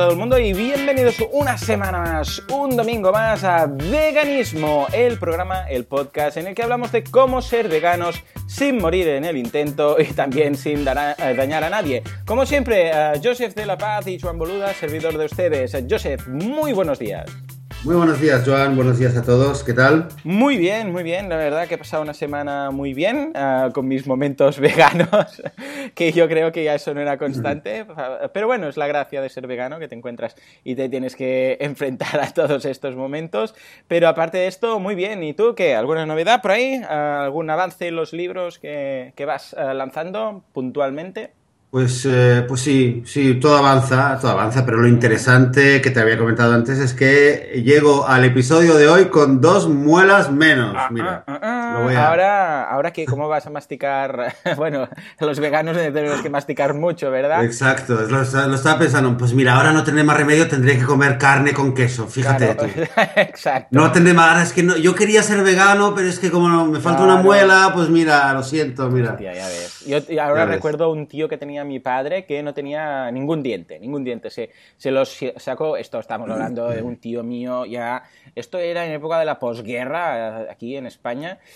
todo el mundo y bienvenidos una semana más, un domingo más a Veganismo, el programa, el podcast en el que hablamos de cómo ser veganos sin morir en el intento y también sin eh, dañar a nadie. Como siempre, Joseph de la Paz y Juan Boluda, servidor de ustedes. Joseph, muy buenos días. Muy buenos días, Joan. Buenos días a todos. ¿Qué tal? Muy bien, muy bien. La verdad que he pasado una semana muy bien ah, con mis momentos veganos, que yo creo que ya eso no era constante. Pero bueno, es la gracia de ser vegano, que te encuentras y te tienes que enfrentar a todos estos momentos. Pero aparte de esto, muy bien. ¿Y tú qué? ¿Alguna novedad por ahí? Ah, ¿Algún avance en los libros que, que vas ah, lanzando puntualmente? Pues, eh, pues sí, sí, todo avanza, todo avanza, pero lo interesante que te había comentado antes es que llego al episodio de hoy con dos muelas menos. Ah, Mira, ah, ah, ahora, ahora que cómo vas a masticar, bueno, los veganos tenemos que masticar mucho, ¿verdad? Exacto, lo, estaba pensando, pues mira, ahora no tendré más remedio, tendré que comer carne con queso, fíjate tú. Exacto. No tendré más, es que no, yo quería ser vegano, pero es que como me falta una muela, pues mira, lo siento, mira. Hostia, ya ves. Yo ahora recuerdo un tío que tenía mi padre que no tenía ningún diente, ningún diente. Se, se los sacó, esto estamos hablando de un tío mío ya, esto era en época de la posguerra eh, aquí en España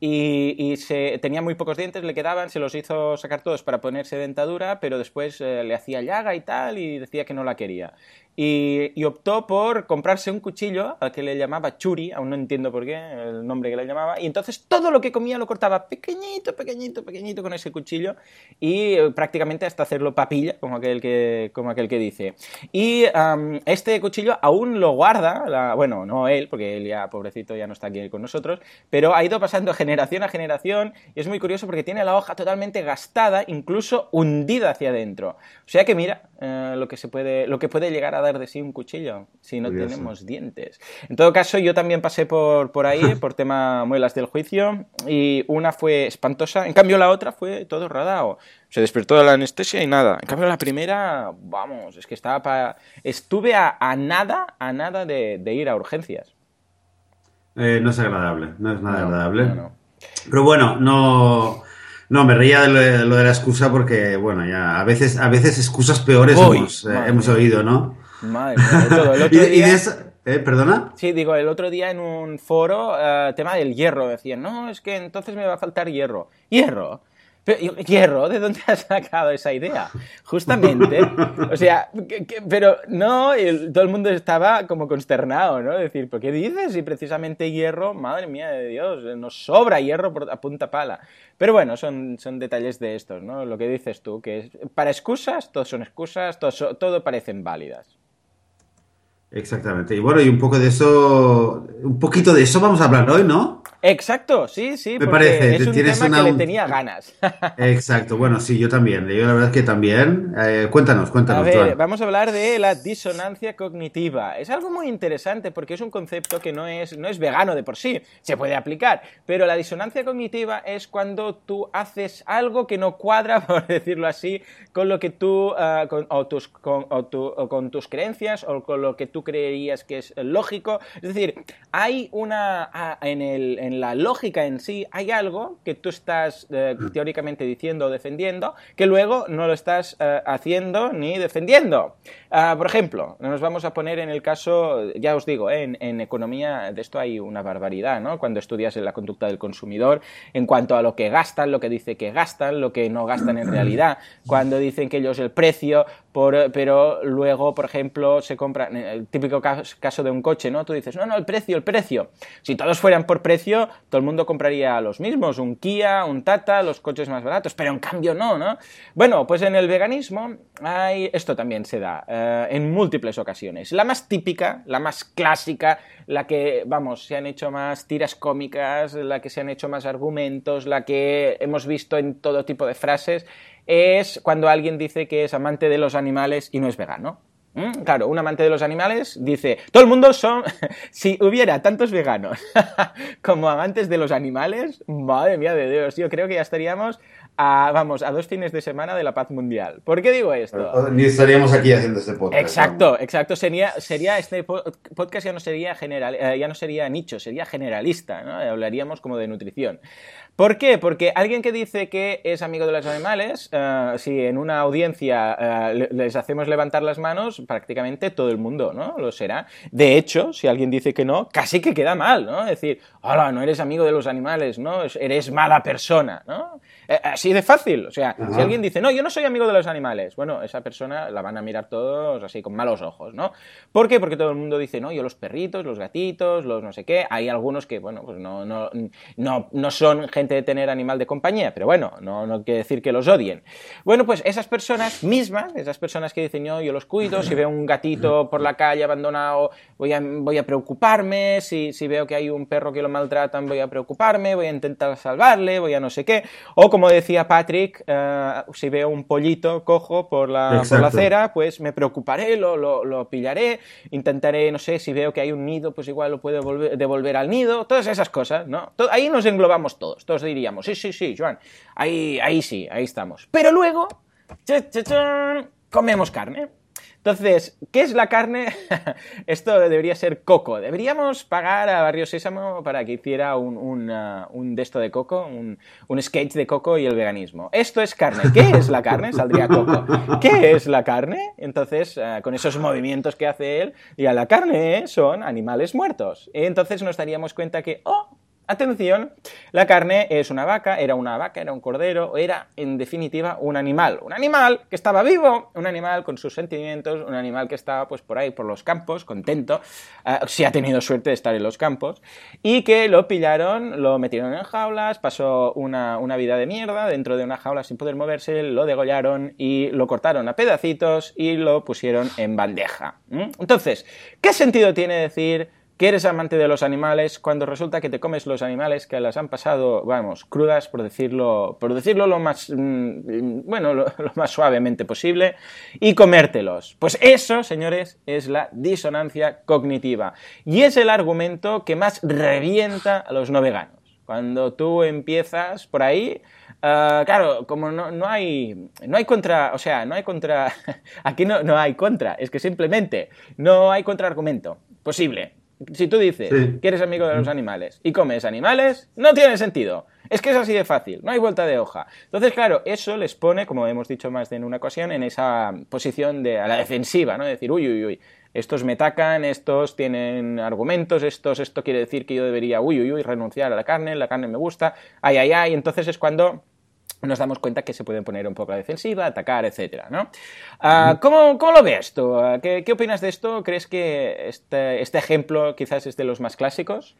y, se, tenía muy pocos dientes, le quedaban, se los hizo sacar todos para ponerse dentadura, pero después eh, le hacía llaga y tal y decía que no la quería y, optó por comprarse un cuchillo al que le llamaba churi, aún no entiendo por qué, el nombre que le llamaba, y entonces todo lo que comía lo cortaba pequeñito, pequeñito, pequeñito con ese cuchillo y eh, prácticamente hasta hacerlo papilla, como aquel que, como aquel que dice. Y este cuchillo aún lo guarda, bueno, no él, porque él ya, pobrecito, ya no está aquí con nosotros, pero ha ido pasando generación a generación y es muy curioso porque tiene la hoja totalmente gastada, incluso hundida hacia adentro. O sea que mira, eh, lo que se puede, lo que puede llegar a dar de sí un cuchillo si no tenemos dientes. En todo caso, yo también pasé por, por ahí, por tema muelas del juicio, y una fue espantosa, en cambio la otra fue todo rodado. Se despertó de la anestesia y nada. En cambio la primera, vamos, es que estaba para... Estuve a, nada, a nada de, ir a urgencias. Eh, no es agradable, no es nada agradable. Pero bueno, no... No, me reía de lo, de la excusa porque, bueno, ya a veces, a veces excusas peores hemos, eh, hemos, oído, ¿no? Madre todo. El otro día... ¿Eh? ¿Perdona? Sí, digo, el otro día en un foro, eh, tema del hierro, decían, no, es que entonces me va a faltar hierro. ¿Hierro? Hierro, ¿de dónde has sacado esa idea? Justamente, o sea, pero no, todo el mundo estaba como consternado, ¿no? Decir, ¿por qué dices? Y precisamente hierro, madre mía de Dios, nos sobra hierro por, a punta pala. Pero bueno, son, son detalles de estos, ¿no? Lo que dices tú, que para excusas, todos son excusas, todo parecen válidas. Exactamente. Y bueno, y un poco de eso, un poquito de eso vamos a hablar hoy, ¿no? Exacto, sí, sí. Me parece. Es un tema que le tenía ganas. Exacto, bueno, sí, yo también. Yo la verdad es que también. Eh, cuéntanos, cuéntanos. A ver, vamos a hablar de la disonancia cognitiva. Es algo muy interesante porque es un concepto que no es, no es vegano de por sí, se puede aplicar. Pero la disonancia cognitiva es cuando tú haces algo que no cuadra, por decirlo así, con lo que tú, ah, con, o, tus, con, o con tus creencias o con lo que tú creerías que es lógico. Es decir, hay una. Ah, en el en la lógica en sí hay algo que tú estás eh, teóricamente diciendo o defendiendo que luego no lo estás eh, haciendo ni defendiendo. Ah, por ejemplo, nos vamos a poner en el caso, ya os digo, en, en, economía de esto hay una barbaridad, ¿no? Cuando estudias en la conducta del consumidor en cuanto a lo que gastan, lo que dice que gastan, lo que no gastan en realidad, cuando dicen que ellos el precio, por, pero luego, por ejemplo, se compra, el típico caso de un coche, ¿no? Tú dices, no, no, el precio, el precio. Si todos fueran por precio, todo el mundo compraría los mismos, un Kia, un Tata, los coches más baratos, pero en cambio no, ¿no? Bueno, pues en el veganismo hay, esto también se da eh, en múltiples ocasiones. La más típica, la más clásica, la que, vamos, se han hecho más tiras cómicas, la que se han hecho más argumentos, la que hemos visto en todo tipo de frases, es cuando alguien dice que es amante de los animales y no es vegano. Mm, claro, un amante de los animales dice, todo el mundo son, si hubiera tantos veganos como amantes de los animales, madre mía de Dios, yo creo que ya estaríamos a, vamos, a dos fines de semana de la paz mundial. ¿Por qué digo esto? Ni estaríamos aquí haciendo este podcast. Exacto, exacto. Sería, sería este podcast ya no sería general, eh, ya no sería nicho, sería generalista, ¿no? Hablaríamos como de nutrición. ¿Por qué? Porque alguien que dice que es amigo de los animales, eh, si en una audiencia eh, les hacemos levantar las manos, prácticamente todo el mundo, ¿no? Lo será. De hecho, si alguien dice que no, casi que queda mal, ¿no? Es decir, hola, no eres amigo de los animales, ¿no? Eres mala persona, ¿no? Eh, así de fácil. O sea, si alguien dice, no, yo no soy amigo de los animales, bueno, esa persona la van a mirar todos así con malos ojos, ¿no? ¿Por qué? Porque todo el mundo dice, no, yo los perritos, los gatitos, los no sé qué. Hay algunos que, bueno, pues no, no, no, no son gente de tener animal de compañía, pero bueno, no, no quiere decir que los odien. Bueno, pues esas personas mismas, esas personas que dicen, yo, yo los cuido, si veo un gatito por la calle abandonado, voy a, voy a preocuparme, si, si veo que hay un perro que lo maltratan, voy a preocuparme, voy a intentar salvarle, voy a no sé qué. O como decía Patrick, eh, si veo un pollito cojo por la, por la acera, pues me preocuparé, lo, lo, pillaré, intentaré, no sé, si veo que hay un nido, pues igual lo puedo devolver al nido, todas esas cosas, ¿no? ahí nos englobamos todos, todos diríamos, sí, sí, sí, Joan, ahí, ahí sí, ahí estamos. Pero luego, comemos carne. Entonces, ¿qué es la carne? Esto debería ser coco. Deberíamos pagar a Barrio Sésamo para que hiciera un, un, uh, de de coco, un, un, sketch de coco y el veganismo. Esto es carne. ¿Qué es la carne? Saldría coco. ¿Qué es la carne? Entonces, uh, con esos movimientos que hace él, y a la carne son animales muertos. Entonces nos daríamos cuenta que, oh, Atención, la carne es una vaca, era una vaca, era un cordero, era en definitiva un animal. Un animal que estaba vivo, un animal con sus sentimientos, un animal que estaba pues por ahí, por los campos, contento, eh, si ha tenido suerte de estar en los campos, y que lo pillaron, lo metieron en jaulas, pasó una, vida de mierda dentro de una jaula sin poder moverse, lo degollaron y lo cortaron a pedacitos y lo pusieron en bandeja. Entonces, ¿qué sentido tiene decir que eres amante de los animales cuando resulta que te comes los animales que las han pasado, vamos, crudas, por decirlo, por decirlo lo más, mm, bueno, lo, más suavemente posible, y comértelos. Pues eso, señores, es la disonancia cognitiva. Y es el argumento que más revienta a los no veganos. Cuando tú empiezas por ahí, ah, claro, como no, no, hay, no hay contra, o sea, no hay contra, aquí no, no hay contra, es que simplemente no hay contraargumento posible. Si tú dices que eres amigo de los animales y comes animales, no tiene sentido. Es que es así de fácil, no hay vuelta de hoja. Entonces, claro, eso les pone, como hemos dicho más de en una ocasión, en esa posición de a la defensiva, ¿no? De decir, uy, uy, uy, estos me atacan, estos tienen argumentos, estos, esto quiere decir que yo debería, uy, uy, uy, renunciar a la carne, la carne me gusta, ay, ay, ay. Entonces es cuando nos damos cuenta que se pueden poner un poco la defensiva, atacar, etc. ¿no? Ah, ¿cómo, lo ves tú? Ah, ¿Qué, opinas de esto? ¿Crees que este, este, ejemplo quizás es de los más clásicos?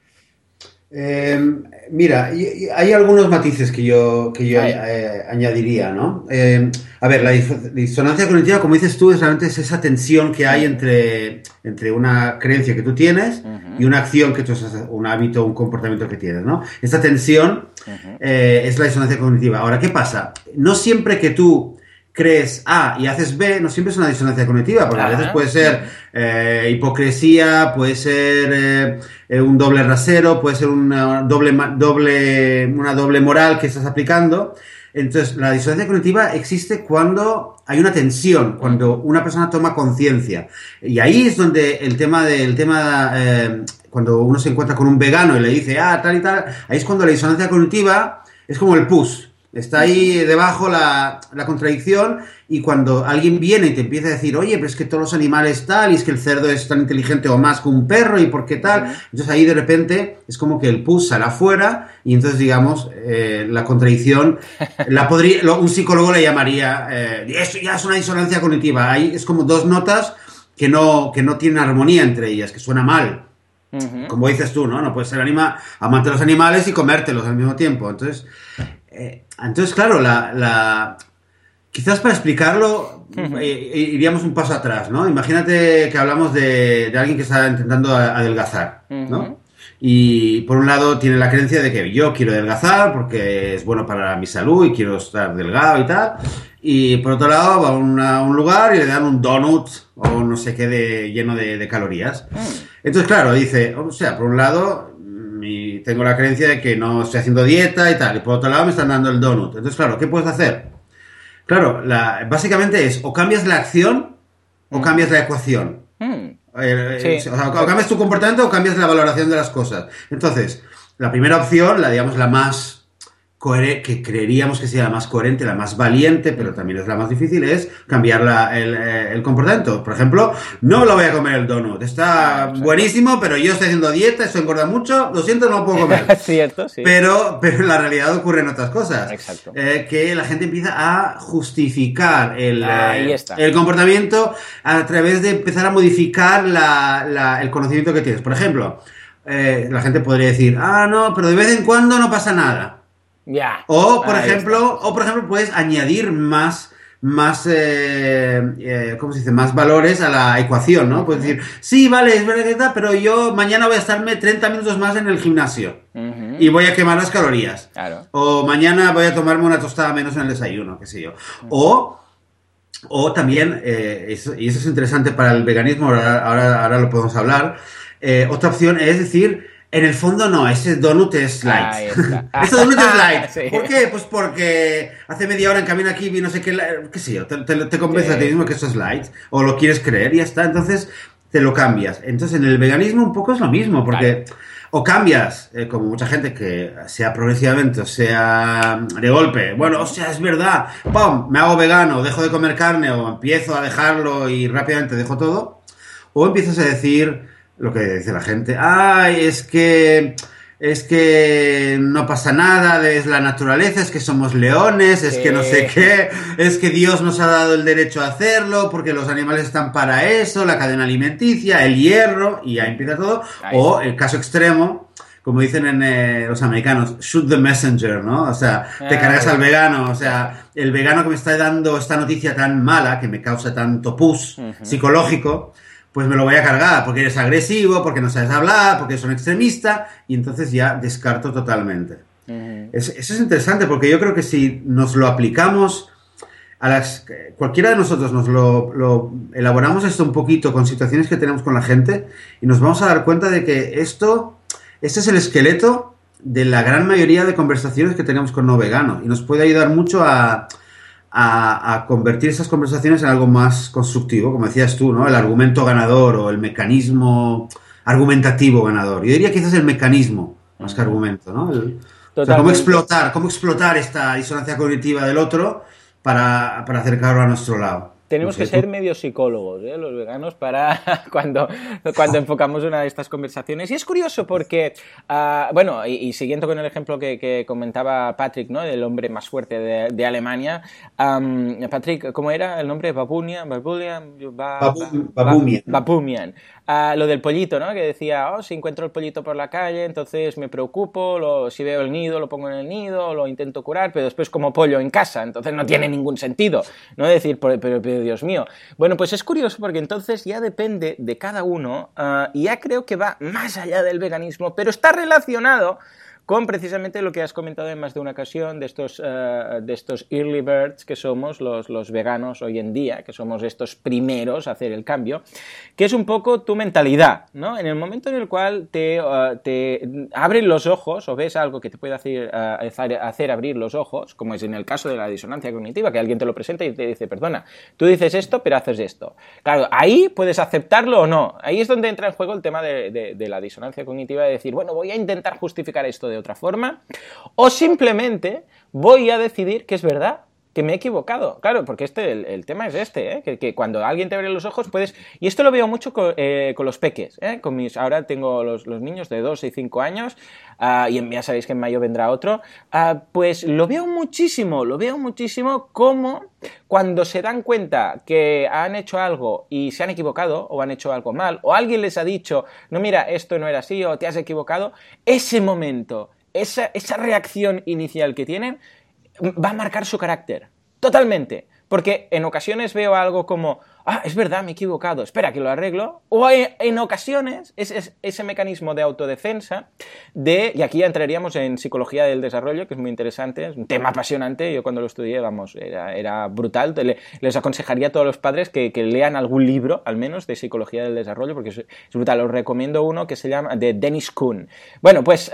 Em, mira, hay algunos matices que yo, que yo eh, añadiría, ¿no? Em, a ver, la disonancia cognitiva, como dices tú, es realmente es esa tensión que hay entre, entre una creencia que tú tienes y una acción que tú haces, un hábito, un comportamiento que tienes, ¿no? Esta tensión eh, es la disonancia cognitiva. Ahora, ¿qué pasa? No siempre que tú crees A y haces B, no siempre es una disonancia cognitiva, porque a veces puede ser eh, hipocresía, puede ser eh, un doble rasero, puede ser una doble, doble, una doble moral que estás aplicando. Entonces, la disonancia cognitiva existe cuando hay una tensión, cuando una persona toma conciencia. Y ahí es donde el tema del tema cuando uno se encuentra con un vegano y le dice, ah, tal y tal, ahí es cuando la disonancia cognitiva es como el pus. Está ahí debajo la, la, contradicción y cuando alguien viene y te empieza a decir, oye, pero es que todos los animales tal, y es que el cerdo es tan inteligente o más que un perro, y por qué tal, entonces ahí de repente es como que el pus sale afuera y entonces digamos, eh, la contradicción, la podría, un psicólogo le llamaría, eh, eso ya es una disonancia cognitiva, ahí es como dos notas que no, que no tienen armonía entre ellas, que suena mal. Como dices tú, ¿no? No puedes ser anima, amante de los animales y comértelos al mismo tiempo. Entonces, eh, entonces claro, la, quizás para explicarlo eh, iríamos un paso atrás, ¿no? Imagínate que hablamos de, alguien que está intentando adelgazar, ¿no? Y por un lado tiene la creencia de que yo quiero adelgazar porque es bueno para mi salud y quiero estar delgado y tal. Y por otro lado va a, un lugar y le dan un donut o no sé qué de, lleno de, calorías. Mm. Entonces, claro, dice, o sea, por un lado tengo la creencia de que no estoy haciendo dieta y tal, y por otro lado me están dando el donut. Entonces, claro, ¿qué puedes hacer? Claro, la, básicamente es o cambias la acción o mm. cambias la ecuación. Mm. Eh, o, cambias tu comportamiento o cambias la valoración de las cosas. Entonces, la primera opción, la digamos la más que creeríamos que sea la más coherente, la más valiente, pero también es la más difícil, es cambiar eh, el, comportamiento. Por ejemplo, no lo voy a comer el donut. Está ah, buenísimo, pero yo estoy haciendo dieta, eso engorda mucho, lo siento, no lo puedo comer. Cierto, sí. Pero, pero en la realidad ocurren otras cosas. Exacto. Eh, que la gente empieza a justificar el, eh, el comportamiento a través de empezar a modificar el conocimiento que tienes. Por ejemplo, la gente podría decir, ah, no, pero de vez en cuando no pasa nada. O, por ejemplo, o por ejemplo, puedes añadir más más, eh, eh, ¿cómo se dice? Más valores a la ecuación, ¿no? Puedes decir, sí, vale, es verdad, pero yo mañana voy a estarme 30 minutos más en el gimnasio y voy a quemar las calorías. O mañana voy a tomarme una tostada menos en el desayuno, qué sé yo. O, o también, eh, y eso es interesante para el veganismo, ahora, ahora, ahora lo podemos hablar, otra opción es decir, en el fondo no, ese donut es light. ese donut es light. ¿Por qué? Pues porque hace media hora en camino aquí vi no sé qué, qué sé yo, te, te, convence a ti mismo que eso es light, o lo quieres creer y ya está, entonces te lo cambias. Entonces en el veganismo un poco es lo mismo, porque o cambias, eh, como mucha gente que sea progresivamente o sea de golpe, bueno, o sea, es verdad, ¡pum! Me hago vegano, dejo de comer carne o empiezo a dejarlo y rápidamente dejo todo, o empiezas a decir lo que dice la gente, ay, es que es que no pasa nada, es la naturaleza, es que somos leones, es que no sé qué, es que Dios nos ha dado el derecho a hacerlo, porque los animales están para eso, la cadena alimenticia, el hierro, y ahí empieza todo. o el caso extremo, como dicen en eh, los americanos, shoot the messenger, ¿no? O sea, te ah, cargas al vegano, o sea, el vegano que me está dando esta noticia tan mala, que me causa tanto pus psicológico, pues me lo voy a cargar porque eres agresivo, porque no sabes hablar, porque eres un extremista, y entonces ya descarto totalmente. eso, es interesante porque yo creo que si nos lo aplicamos a las... Cualquiera de nosotros nos lo, elaboramos esto un poquito con situaciones que tenemos con la gente y nos vamos a dar cuenta de que esto, este es el esqueleto de la gran mayoría de conversaciones que tenemos con no vegano y nos puede ayudar mucho a, a, convertir esas conversaciones en algo más constructivo, como decías tú, ¿no? El argumento ganador o el mecanismo argumentativo ganador. Yo diría que es el mecanismo más que argumento, ¿no? cómo explotar, cómo explotar esta disonancia cognitiva del otro para, para acercarlo a nuestro lado. Tenemos que ser medio psicólogos, ¿eh? los veganos, para cuando, cuando enfocamos una de estas conversaciones. Y es curioso porque, ah, bueno, y, siguiendo con el ejemplo que, comentaba Patrick, ¿no? El hombre más fuerte de, Alemania. Patrick, ¿cómo era el nombre? Babunia, Babunia, Babumian lo del pollito, ¿no? Que decía, oh, si encuentro el pollito por la calle, entonces me preocupo, lo, si veo el nido, lo pongo en el nido, lo intento curar, pero después como pollo en casa, entonces no tiene ningún sentido, ¿no? Decir, pero, Dios mío. Bueno, pues es curioso porque entonces ya depende de cada uno ah, y ya creo que va más allá del veganismo, pero está relacionado con precisamente lo que has comentado en más de una ocasión de estos, eh, de estos early birds que somos los, los, veganos hoy en día, que somos estos primeros a hacer el cambio, que es un poco tu mentalidad, ¿no? En el momento en el cual te, uh, te abren los ojos o ves algo que te puede hacer, uh, hacer abrir los ojos, como es en el caso de la disonancia cognitiva, que alguien te lo presenta y te dice, perdona, tú dices esto, pero haces esto. Claro, ahí puedes aceptarlo o no. Ahí es donde entra en juego el tema de, de, de la disonancia cognitiva de decir, bueno, voy a intentar justificar esto de otra forma, o simplemente voy a decidir que es verdad, que me he equivocado. Claro, porque este, el, tema es este, ¿eh? que, cuando alguien te abre los ojos puedes... Y esto lo veo mucho con, eh, los peques. ¿eh? Con mis, ahora tengo los, niños de 2 y 5 años, ah, y ya sabéis que en mayo vendrá otro. Ah, pues lo veo muchísimo, lo veo muchísimo como cuando se dan cuenta que han hecho algo y se han equivocado, o han hecho algo mal, o alguien les ha dicho, no mira, esto no era así, o te has equivocado, ese momento, esa, esa reacción inicial que tienen va a marcar su carácter. Totalmente. Porque en ocasiones veo algo como, ah, es verdad, me he equivocado, espera que lo arreglo. O en ocasiones es, ese mecanismo de autodefensa de, y aquí ya entraríamos en psicología del desarrollo, que es muy interesante, es un tema apasionante, yo cuando lo estudié, vamos, era, brutal, les aconsejaría a todos los padres que, lean algún libro, al menos, de psicología del desarrollo, porque es, brutal, os recomiendo uno que se llama de Dennis Kuhn. Bueno, pues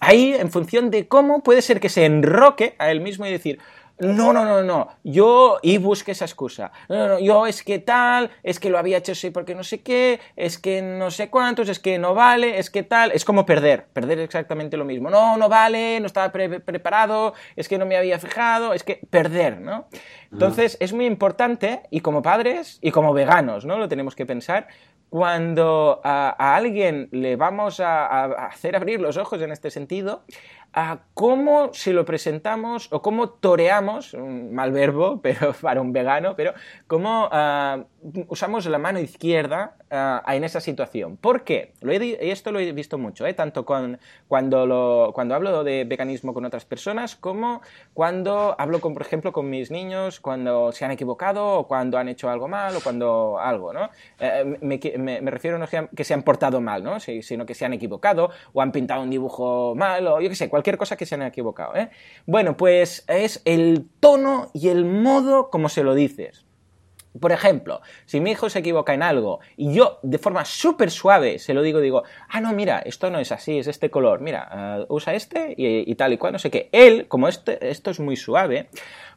ahí, en función de cómo puede ser que se enroque a él mismo y decir, No, no, no, no. Yo, y busque esa excusa. No, no, no, yo es que tal, es que lo había hecho así porque no sé qué, es que no sé cuántos, es que no vale, es que tal. Es como perder, perder exactamente lo mismo. No, no vale, no estaba preparado, es que no me había fijado, es que perder, ¿no? Entonces, es muy importante, y como padres y como veganos, ¿no? Lo tenemos que pensar, cuando a, alguien le vamos a, hacer abrir los ojos en este sentido, a cómo se lo presentamos o cómo toreamos, un mal verbo pero para un vegano, pero cómo ah, usamos la mano izquierda ah, en esa situación. ¿Por qué? Lo esto lo he visto mucho, ¿eh? tanto con, cuando, lo, cuando hablo de veganismo con otras personas como cuando hablo, con, por ejemplo, con mis niños cuando se han equivocado o cuando han hecho algo mal o cuando algo, ¿no? Eh, me, refiero no que se han portado mal, ¿no? sino que se han equivocado o han pintado un dibujo mal o yo qué sé, cosa que se han equivocado, ¿eh? Bueno, pues es el tono y el modo como se lo dices. Por ejemplo, si mi hijo se equivoca en algo y yo de forma súper suave se lo digo, digo, ah, no, mira, esto no es así, es este color, mira, ah, usa este y, tal y cual, no sé qué. Él, como este, esto es muy suave,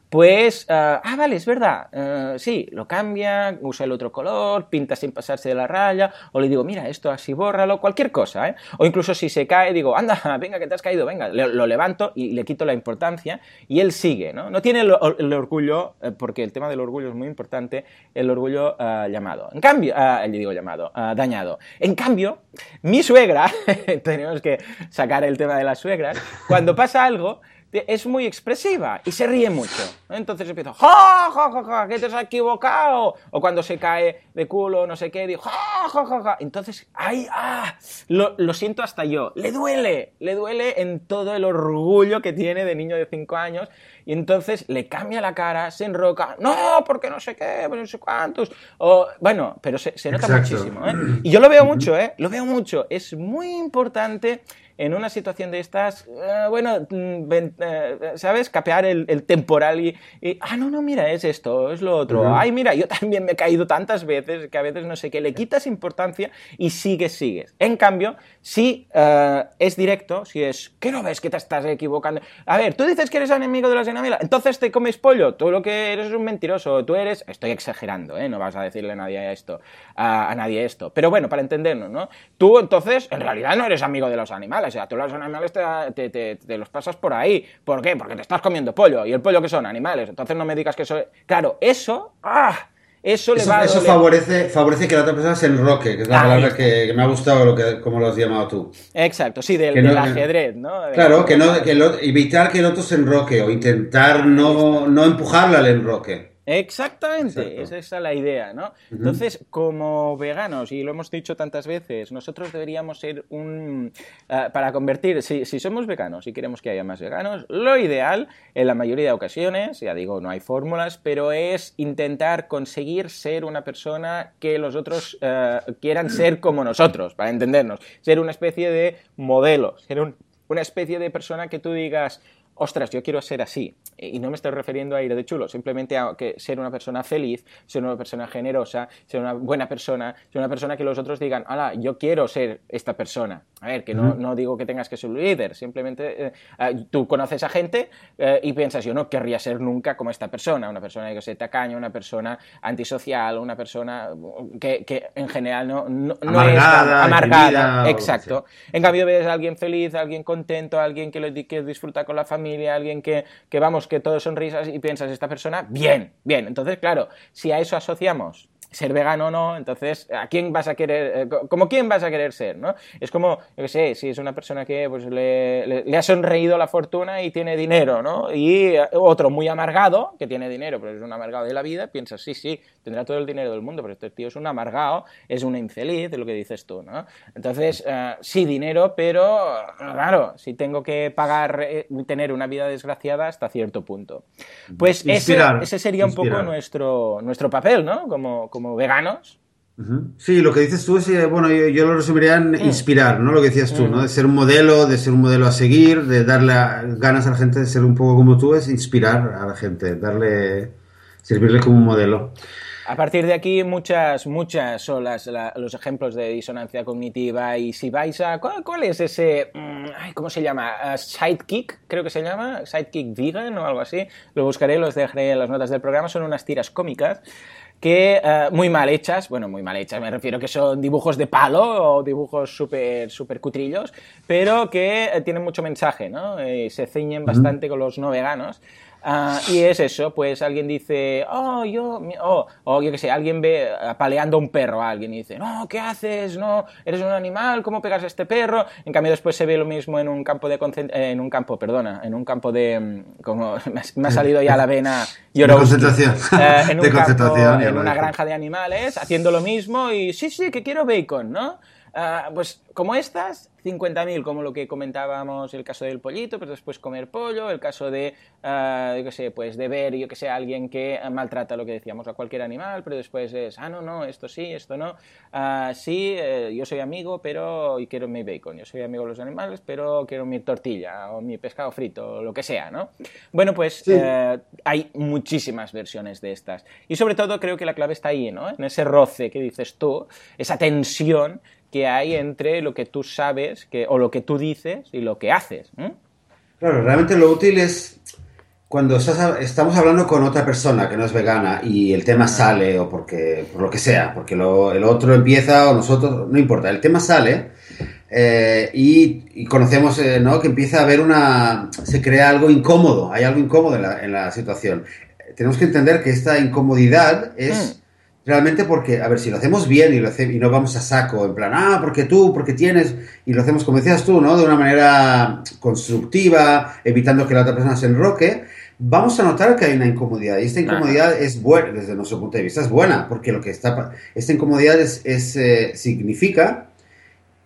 pues, ah, ah, vale, es verdad, ah, sí, lo cambia, usa el otro color, pinta sin pasarse de la raya, o le digo, mira, esto así bórralo, cualquier cosa, ¿eh? O incluso si se cae, digo, anda, venga, que te has caído, venga, lo levanto y le quito la importancia y él sigue, ¿no? No tiene el, orgullo, eh, porque el tema del orgullo es muy importante, el orgullo ah, llamado. En cambio, le digo llamado, dañado. En cambio, mi suegra, tenemos que sacar el tema de las suegras, cuando pasa algo, es muy expresiva y se ríe mucho. Entonces empiezo, ¡ja, ja, ja, ja! ¡Que te has equivocado! O cuando se cae de culo, no sé qué, digo, ¡ja, ja, ja, ja! Entonces, ¡ay, ah! Lo, lo, siento hasta yo. Le duele, le duele en todo el orgullo que tiene de niño de 5 años. Y entonces le cambia la cara, se enroca, ¡no! Porque no sé qué, no sé cuántos. O, bueno, pero se, se nota muchísimo, ¿eh? Y yo lo veo mucho, ¿eh? Lo veo mucho. Es muy importante en una situación de estas, eh, bueno, mm, eh, ¿sabes? Capear el, temporal y, ah, no, no, mira, es esto, es lo otro. Ay, mira, yo también me he caído tantas veces que a veces no sé qué, le quitas importancia y sigues, sigues. En cambio, si eh, es directo, si es, ¿qué no ves que te estás equivocando? A ver, tú dices que eres enemigo de las enemigas, entonces te comes pollo, tú lo que eres es un mentiroso, tú eres, estoy exagerando, ¿eh? No vas a decirle a nadie esto, a, a nadie esto. Pero bueno, para entendernos, ¿no? Tú entonces, en realidad no eres amigo de los animales o sea, tú los animales te, los pasas por ahí. ¿Por qué? Porque te estás comiendo pollo. ¿Y el pollo que son? Animales. Entonces no me digas que eso... Claro, eso... ¡Ah! Eso, le va a Eso favorece, favorece que la otra persona se enroque, que es la palabra que, me ha gustado lo que, como lo has llamado tú. Exacto, sí, del, ajedrez, ¿no? claro, que, no, que evitar que el otro se enroque o intentar no, no empujarle al enroque. Exactamente, esa es la idea, ¿no? Entonces, como veganos, y lo hemos dicho tantas veces, nosotros deberíamos ser un... Ah, para convertir, si, somos veganos y queremos que haya más veganos, lo ideal, en la mayoría de ocasiones, ya digo, no hay fórmulas, pero es intentar conseguir ser una persona que los otros ah, quieran ser como nosotros, para entendernos, ser una especie de modelo, ser una especie de persona que tú digas, ostras, yo quiero ser así. Y no me estoy refiriendo a ir de chulo, simplemente a que ser una persona feliz, ser una persona generosa, ser una buena persona, ser una persona que los otros digan, hola, yo quiero ser esta persona. A ver, que no, no digo que tengas que ser un líder, simplemente eh, eh, tú conoces a gente eh, y piensas, yo no querría ser nunca como esta persona, una persona que se tacaña, una persona antisocial, una persona que, que en general no, no, amargada, es amargada. exacto. En cambio ves a alguien feliz, a alguien contento, a alguien que, lo, que disfruta con la familia, alguien que, que vamos, que todo son risas y piensas, esta persona, bien, bien. Entonces, claro, si a eso asociamos ser vegano o no, entonces, ¿a quién vas a querer, eh, como quién vas a querer ser, no? Es como, yo qué sé, si es una persona que pues, le, ha sonreído la fortuna y tiene dinero, ¿no? Y eh, otro muy amargado, que tiene dinero, pero es un amargado de la vida, piensas, sí, sí, tendrá todo el dinero del mundo, pero este tío es un amargado, es un infeliz, es lo que dices tú, ¿no? Entonces, eh, sí, dinero, pero, claro, si tengo que pagar, tener una vida desgraciada hasta cierto punto. Pues ese, ese, sería un poco nuestro, nuestro papel, ¿no? Como como veganos. Sí, lo que dices tú es, eh, bueno, yo, lo resumiría en mm. inspirar, ¿no? Lo que decías tú, ¿no? Mm. De ser un modelo, de ser un modelo a seguir, de darle ganas a la gente de ser un poco como tú, es inspirar a la gente, darle, servirle como un modelo. A partir de aquí, muchas, muchas son las, los ejemplos de disonancia cognitiva. Y si vais a. ¿Cuál, es ese. Mm, ¿Cómo se llama? Uh, sidekick, creo que se llama. Sidekick vegan o algo así. Lo buscaré, los dejaré en las notas del programa. Son unas tiras cómicas que uh, muy mal hechas, bueno, muy mal hechas, me refiero que son dibujos de palo o dibujos súper super cutrillos, pero que uh, tienen mucho mensaje, ¿no? Y se ciñen bastante con los no veganos. Uh, y es eso, pues alguien dice, oh, yo, oh, o yo qué sé, alguien ve apaleando a un perro a alguien y dice, no, ¿qué haces? No, eres un animal, ¿cómo pegas a este perro? En cambio después se ve lo mismo en un campo de eh, en un campo, perdona, en un campo de, mm, como me ha salido ya la vena de concentración. Eh, en un campo, en una granja de animales, haciendo lo mismo y sí, sí, que quiero bacon, ¿no? Uh, pues como estas, 50.000, como lo que comentábamos, el caso del pollito, pero después comer pollo, el caso de, uh, yo qué sé, pues de ver, yo que sé, alguien que maltrata lo que decíamos a cualquier animal, pero después es, ah, no, no, esto sí, esto no. Uh, sí, eh, yo soy amigo, pero y quiero mi bacon. Yo soy amigo de los animales, pero quiero mi tortilla o mi pescado frito, o lo que sea, ¿no? Bueno, pues eh, hay muchísimas versiones de estas. Y sobre todo creo que la clave está ahí, ¿no? En ese roce que dices tú, esa tensión que hay entre lo que tú sabes que, o lo que tú dices y lo que haces. Claro, realmente lo útil es cuando estamos hablando con otra persona que no es vegana y el tema sale o porque por lo que sea, porque el otro empieza o nosotros, no importa, el tema sale eh, y, conocemos eh, ¿no? que empieza a haber una, se crea algo incómodo, hay algo incómodo en la, situación. Tenemos que entender que esta incomodidad es... Mm realmente porque, a ver, si lo hacemos bien y, lo y no vamos a saco, en plan, ah, porque tú, porque tienes, y lo hacemos como decías tú, ¿no? De una manera constructiva, evitando que la otra persona se enroque, vamos a notar que hay una incomodidad. Y esta incomodidad es buena, desde nuestro punto de vista, es buena, porque lo que está, esta incomodidad es, eh, significa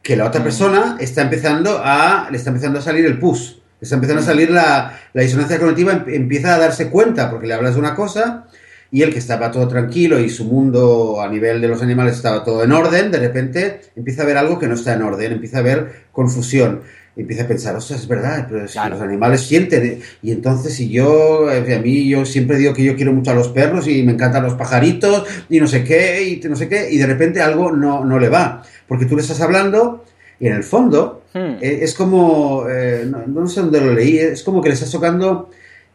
que la otra persona está empezando a, le está empezando a salir el pus. Está empezando a salir la, la disonancia cognitiva, em, empieza a darse cuenta, porque le hablas de una cosa y el que estaba todo tranquilo y su mundo a nivel de los animales estaba todo en orden, de repente empieza a ver algo que no está en orden, empieza a ver confusión. Empieza a pensar, ostras, es verdad, pero es que los animales sienten. Y entonces, si yo, a mí, yo siempre digo que yo quiero mucho a los perros y me encantan los pajaritos y no sé qué, y no sé qué, y de repente algo no, no le va. Porque tú le estás hablando y en el fondo hmm. eh, es como, eh, no, no, sé dónde lo leí, es como que le estás tocando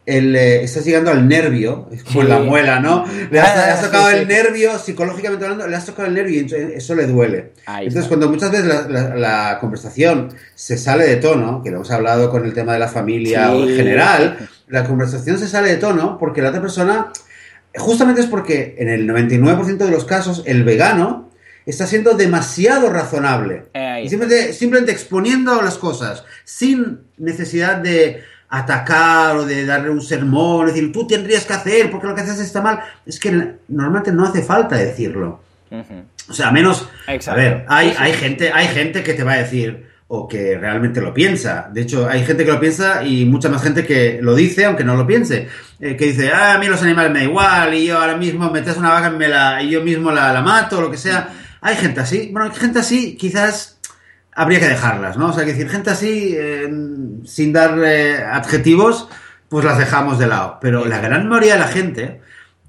el, eh, estás llegando al nervio, es como la muela, ¿no? Le has, ah, tocado el nervio, psicológicamente hablando, le has tocado el nervio y eso le duele. Entonces, cuando muchas veces la, conversación se sale de tono, que lo hemos hablado con el tema de la familia o en general, la conversación se sale de tono porque la otra persona, justamente es porque en el 99% de los casos, el vegano está siendo demasiado razonable. Simplemente exponiendo las cosas, sin necesidad de atacar o de darle un sermón, decir, tú tendrías que hacer porque lo que haces está mal. Es que normalmente no hace falta decirlo. O sea, menos... A ver, hay, hay, gente, hay gente que te va a decir o que realmente lo piensa. De hecho, hay gente que lo piensa y mucha más gente que lo dice, aunque no lo piense. Eh, que dice, ah, a mí los animales me da igual y yo ahora mismo metes una vaca y, me la, y yo mismo la, la mato o lo que sea. Hay gente así. Bueno, hay gente así quizás habría que dejarlas, ¿no? O sea, que decir, gente así, eh, sin dar eh, adjetivos, pues las dejamos de lado. Pero la gran mayoría de la gente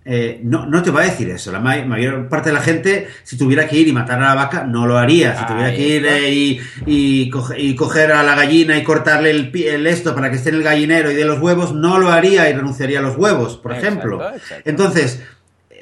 eh, no, no, te va a decir eso. La mayor parte de la gente, si tuviera que ir y matar a la vaca, no lo haría. Si tuviera que ir y, y, coger a la gallina y cortarle el, el, esto para que esté en el gallinero y de los huevos, no lo haría y renunciaría a los huevos, por ejemplo. Entonces,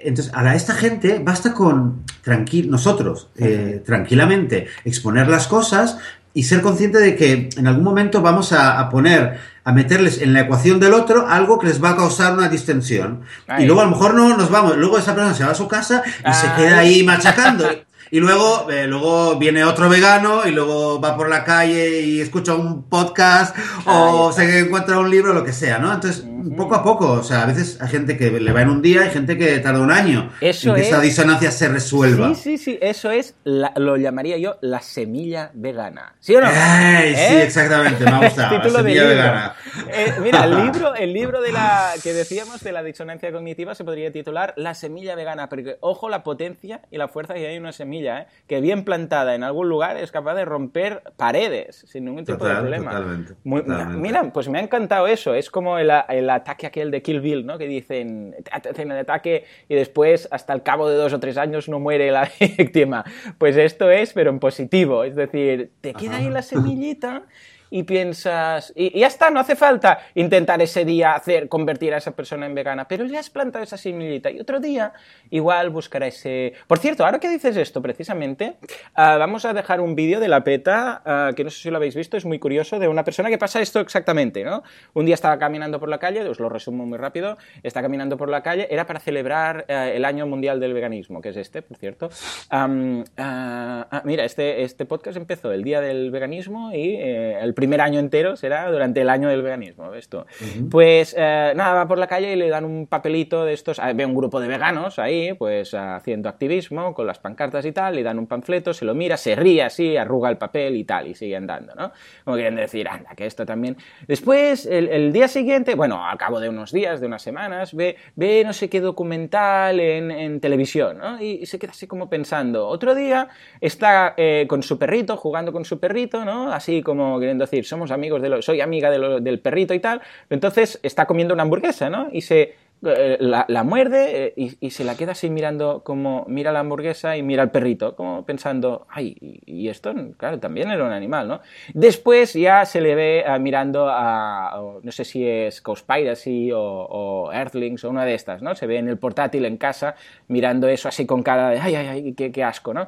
entonces, a esta gente basta con tranquil nosotros, eh, tranquilamente, exponer las cosas y ser consciente de que en algún momento vamos a, poner, a meterles en la ecuación del otro algo que les va a causar una distensión. Y luego a lo mejor no nos vamos, luego esa persona se va a su casa y se queda ahí machacando. Y luego, eh, luego viene otro vegano y luego va por la calle y escucha un podcast o se encuentra un libro, lo que sea, ¿no? Entonces, poco a poco, o sea, a veces hay gente que le va en un día, hay gente que tarda un año eso en que esa disonancia se resuelva. Sí, sí, sí, eso es, lo llamaría yo la semilla vegana. ¿Sí o no? Sí, ¿Eh? exactamente, me ha gustado. la semilla vegana. Eh, mira, el libro, el libro de la que decíamos de la disonancia cognitiva se podría titular La semilla vegana, porque ojo la potencia y la fuerza que hay en una semilla, ¿eh? que bien plantada en algún lugar es capaz de romper paredes sin ningún tipo de problema. Totalmente, Mira, pues me ha encantado eso, es como el, el ataque aquel de Kill Bill, ¿no? Que dicen, hacen el ataque y después, hasta el cabo de dos o tres años, no muere la víctima. Pues esto es, pero en positivo. Es decir, te queda ahí la semillita y piensas, y, ya está, no hace falta intentar ese día hacer, convertir a esa persona en vegana, pero ya has plantado esa semillita y otro día igual buscará ese... Por cierto, ahora que dices esto precisamente, ah, vamos a dejar un vídeo de la PETA, ah, que no sé si lo habéis visto, es muy curioso, de una persona que pasa esto exactamente, ¿no? Un día estaba caminando por la calle, os lo resumo muy rápido, está caminando por la calle, era para celebrar eh, el Año Mundial del Veganismo, que es este, por cierto. Ah, mira, este, este podcast empezó el Día del Veganismo y eh, el primer año entero será durante el año del veganismo, esto. Pues eh, nada, va por la calle y le dan un papelito de estos, ah, ve un grupo de veganos ahí, pues haciendo activismo con las pancartas y tal, le dan un panfleto, se lo mira, se ríe así, arruga el papel y tal, y sigue andando, ¿no? Como quieren decir, anda, que esto también... Después, el, día siguiente, bueno, al cabo de unos días, de unas semanas, ve, ve no sé qué documental en, televisión, ¿no? Y, se queda así como pensando. Otro día está eh, con su perrito, jugando con su perrito, ¿no? Así como queriendo decir, somos amigos de lo, soy amiga del perrito y tal, entonces está comiendo una hamburguesa, ¿no? Y se eh, la, muerde eh, y, se la queda así mirando como mira la hamburguesa y mira al perrito, como pensando, ay, y esto, claro, también era un animal, ¿no? Después ya se le ve eh, mirando a, no sé si es Cowspiracy o, o Earthlings o una de estas, ¿no? Se ve en el portátil en casa mirando eso así con cara de, ay, ay, ay, qué, asco, ¿no?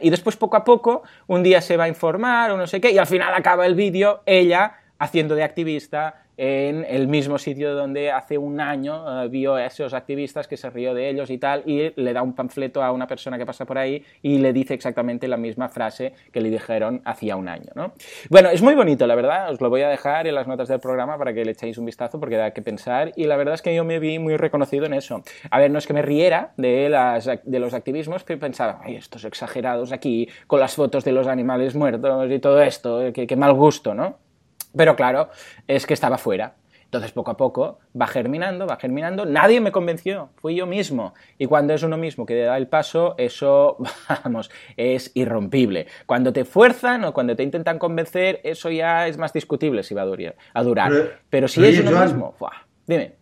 y después poco a poco, un día se va a informar o no sé qué, y al final acaba el vídeo ella haciendo de activista en el mismo sitio donde hace un año eh, vio a esos activistas que se rió de ellos y tal, y le da un panfleto a una persona que pasa por ahí y le dice exactamente la misma frase que le dijeron hacía un año. ¿no? Bueno, es muy bonito, la verdad, os lo voy a dejar en las notas del programa para que le echéis un vistazo porque da que pensar, y la verdad es que yo me vi muy reconocido en eso. A ver, no es que me riera de, las, de los activismos, pero pensaba, ay, estos exagerados aquí, con las fotos de los animales muertos y todo esto, qué, qué mal gusto, ¿no? Pero claro, es que estaba fuera. Entonces, poco a poco, va germinando, va germinando. Nadie me convenció, fui yo mismo. Y cuando es uno mismo que da el paso, eso, vamos, es irrompible. Cuando te fuerzan o cuando te intentan convencer, eso ya es más discutible si va a durar. Pero, si es uno mismo, dime.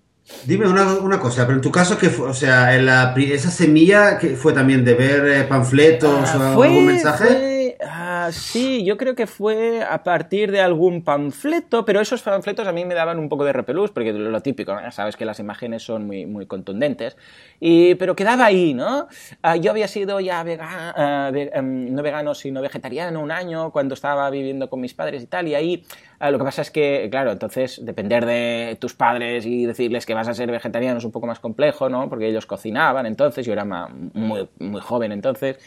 Dime una, cosa, pero en tu caso, que o sea, esa semilla que fue también de ver eh, panfletos ah, o algún mensaje. Ah, sí, yo creo que fue a partir de algún panfleto, pero esos panfletos a mí me daban un poco de repelús, porque lo típico, sabes que las imágenes son muy, muy contundentes, y, pero quedaba ahí, ¿no? Ah, yo había sido ya vegano, ah, em, no vegano, sino vegetariano un año cuando estaba viviendo con mis padres y tal, y ahí lo que pasa es que, claro, entonces depender de tus padres y decirles que vas a ser vegetariano es un poco más complejo, ¿no? Porque ellos cocinaban entonces, yo era muy, muy joven entonces.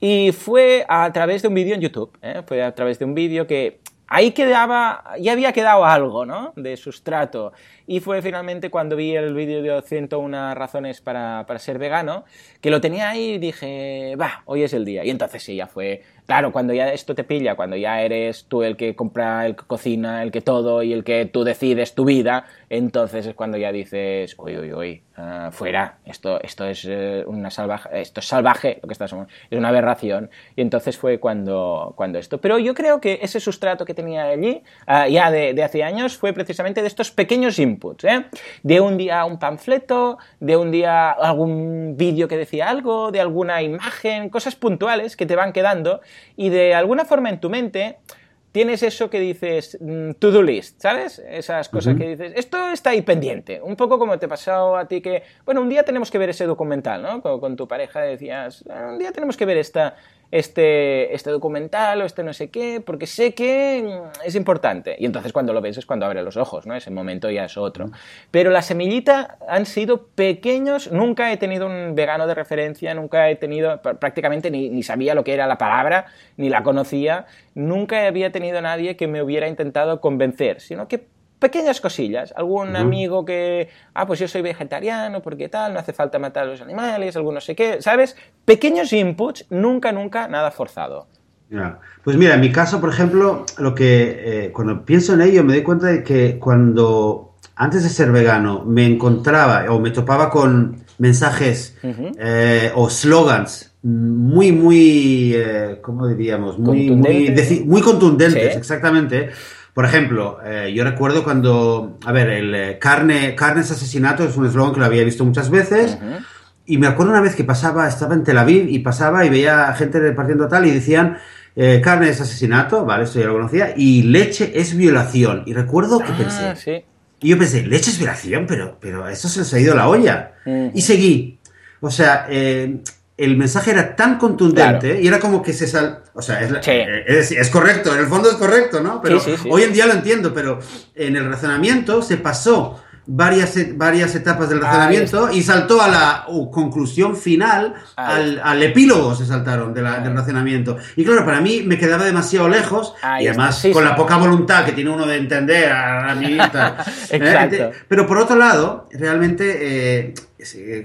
Y fue a través de un vídeo en YouTube, ¿eh? fue a través de un vídeo que ahí quedaba, ya había quedado algo, ¿no? De sustrato. Y fue finalmente cuando vi el vídeo de 101 razones para, para, ser vegano, que lo tenía ahí y dije, va, hoy es el día. Y entonces sí, ya fue Claro, cuando ya esto te pilla, cuando ya eres tú el que compra, el que cocina, el que todo y el que tú decides tu vida, entonces es cuando ya dices, uy, uy, uy, ah, fuera, esto, esto es eh, una salvaje, esto es salvaje, lo que estás, es una aberración. Y entonces fue cuando, cuando esto. Pero yo creo que ese sustrato que tenía allí, ah, ya de, de, hace años, fue precisamente de estos pequeños inputs, ¿eh? De un día un panfleto, de un día algún vídeo que decía algo, de alguna imagen, cosas puntuales que te van quedando y de alguna forma en tu mente tienes eso que dices mm, to-do list, ¿sabes? Esas cosas que dices, esto está ahí pendiente. Un poco como te ha pasado a ti que, bueno, un día tenemos que ver ese documental, ¿no? Con, con tu pareja decías, ah, un día tenemos que ver esta, este, este documental o este no sé qué, porque sé que es importante. Y entonces cuando lo ves es cuando abre los ojos, ¿no? Ese momento ya es otro. Pero la semillita han sido pequeños, nunca he tenido un vegano de referencia, nunca he tenido, prácticamente ni, ni sabía lo que era la palabra, ni la conocía, nunca había tenido nadie que me hubiera intentado convencer, sino que pequeñas cosillas. Algún amigo que, ah, pues yo soy vegetariano, porque tal, no hace falta matar a los animales, algún no sé qué, ¿sabes? Pequeños inputs, nunca, nunca nada forzado. Pues mira, en mi caso, por ejemplo, lo que eh, cuando pienso en ello me doy cuenta de que cuando antes de ser vegano me encontraba o me topaba con mensajes eh, o slogans muy, muy, eh, ¿cómo diríamos? Muy contundentes, muy, muy contundentes exactamente Por ejemplo, eh, yo recuerdo cuando, a ver, el eh, carne, carne es asesinato es un eslogan que lo había visto muchas veces. Y me acuerdo una vez que pasaba, estaba en Tel Aviv y pasaba y veía gente repartiendo tal y decían, eh, carne es asesinato, vale, esto ya lo conocía, y leche es violación. Y recuerdo que ah, pensé, y yo pensé, leche es violación, pero, pero eso se les ha ido la olla. Y seguí. O sea, eh, el mensaje era tan contundente y era como que se sal... O sea, es, es, correcto, en el fondo es correcto, ¿no? Pero hoy en día lo entiendo, pero en el razonamiento se pasó varias, varias etapas del razonamiento y saltó a la conclusión final, al, epílogo se saltaron del razonamiento. Y claro, para mí me quedaba demasiado lejos y además con la poca voluntad que tiene uno de entender a, mí. ¿eh? Pero por otro lado, realmente, eh,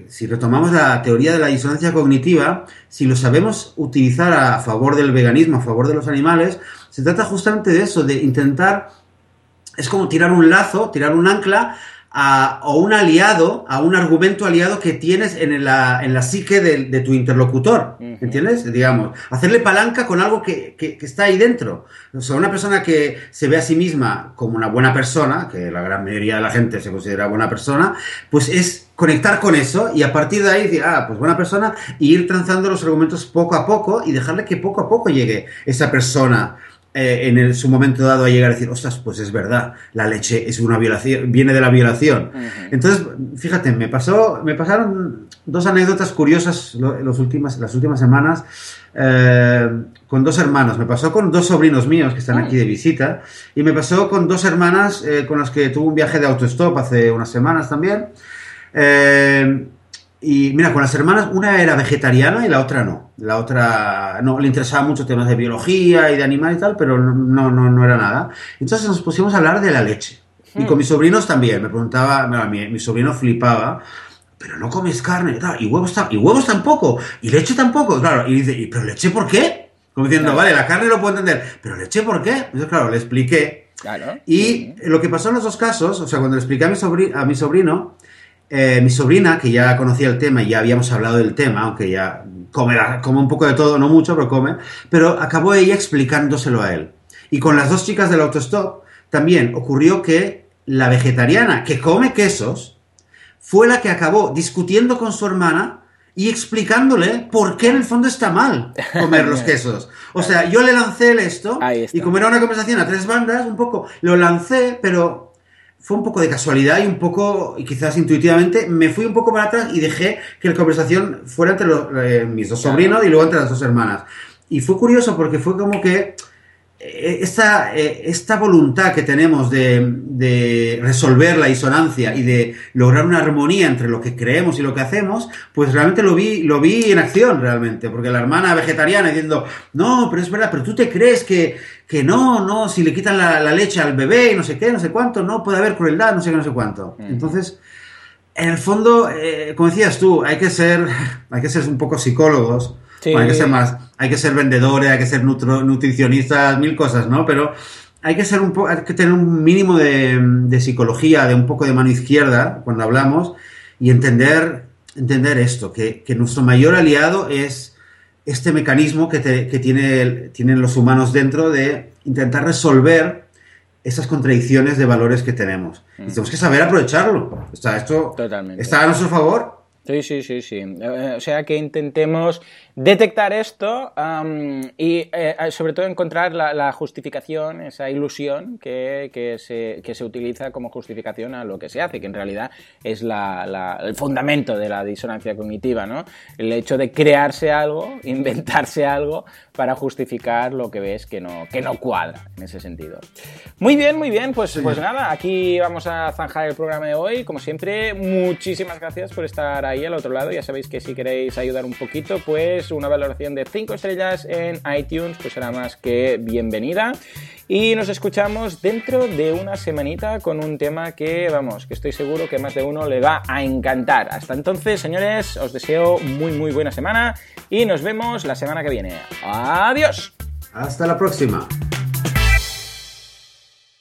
si, retomamos la teoría de la disonancia cognitiva, si lo sabemos utilizar a favor del veganismo, a favor de los animales, se trata justamente de eso, de intentar es como tirar un lazo, tirar un ancla a, o un aliado, a un argumento aliado que tienes en la, en la psique de, tu interlocutor, ¿entiendes? Digamos, hacerle palanca con algo que, que, está ahí dentro. O sea, una persona que se ve a sí misma como una buena persona, que la gran mayoría de la gente se considera buena persona, pues es conectar con eso y a partir de ahí decir, ah, pues buena persona, y ir transando los argumentos poco a poco y dejarle que poco a poco llegue esa persona eh, en su momento dado a llegar a decir, ostras, pues es verdad, la leche es una violación, viene de la violación. Entonces, fíjate, me pasó, me pasaron dos anécdotas curiosas los últimas, las últimas semanas eh, con dos hermanos. Me pasó con dos sobrinos míos que están aquí de visita y me pasó con dos hermanas eh, con las que tuve un viaje de autostop hace unas semanas también. Y mira, con las hermanas, una era vegetariana y la otra no. La otra no le interesaba mucho temas de biología y de animal y tal, pero no, no, no era nada. Entonces nos pusimos a hablar de la leche. Y hmm. con mis sobrinos también. Me preguntaba, mi, mi sobrino flipaba pero no comes carne, y huevos, y huevos tampoco, y leche tampoco, claro, y dice, pero leche por qué? Como diciendo, vale, la carne lo puedo entender, pero leche por qué? Entonces, claro, le expliqué. Claro. Y lo que pasó en los dos casos, o sea, cuando le expliqué a mi, sobrino, a mi sobrino, eh, mi sobrina, que ya conocía el tema y ya habíamos hablado del tema, aunque ya come, come un poco de todo, no mucho, pero come, pero acabó ella explicándoselo a él. Y con las dos chicas del autostop también ocurrió que la vegetariana que come quesos fue la que acabó discutiendo con su hermana y explicándole por qué en el fondo está mal comer los quesos. O sea, yo le lancé el esto y como era una conversación a tres bandas, un poco, lo lancé, pero fue un poco de casualidad y un poco, y quizás intuitivamente, me fui un poco para atrás y dejé que la conversación fuera entre eh, mis dos sobrinos y luego entre las dos hermanas. Y fue curioso porque fue como que esta, eh, esta voluntad que tenemos de, resolver la disonancia y de lograr una armonía entre lo que creemos y lo que hacemos, pues realmente lo vi, lo vi en acción realmente, porque la hermana vegetariana diciendo, no, pero es verdad, pero tú te crees que, que no, no, si le quitan la, leche al bebé y no sé qué, no sé cuánto, no puede haber crueldad, no sé qué, no sé cuánto. Entonces, en el fondo, eh, como decías tú, hay que ser, hay que ser un poco psicólogos hay que ser más, hay que ser vendedores, hay que ser nutricionistas, mil cosas, ¿no? Pero hay que ser un hay que tener un mínimo de, psicología, de un poco de mano izquierda cuando hablamos y entender, entender esto, que, nuestro mayor aliado es este mecanismo que, tiene, tienen los humanos dentro de intentar resolver esas contradicciones de valores que tenemos. Y mm. tenemos que saber aprovecharlo. O sea, esto está a nuestro favor Sí, sí, sí, sí. Eh, o sea que intentemos detectar esto y eh, sobre todo encontrar la, justificación, esa ilusión que, que, se, que, se, utiliza como justificación a lo que se hace, que en realidad es la, el fundamento de la disonancia cognitiva, ¿no? El hecho de crearse algo, inventarse algo para justificar lo que ves que no, que no cuadra en ese sentido. Muy bien, muy bien, pues, pues nada, aquí vamos a zanjar el programa de hoy. Como siempre, muchísimas gracias por estar ahí al otro lado. Ya sabéis que si queréis ayudar un poquito, pues una valoración de 5 estrellas en iTunes pues será más que bienvenida. Y nos escuchamos dentro de una semanita con un tema que, vamos, que estoy seguro que más de uno le va a encantar. Hasta entonces, señores, os deseo muy, muy buena semana y nos vemos la semana que viene. Adiós. Hasta la próxima.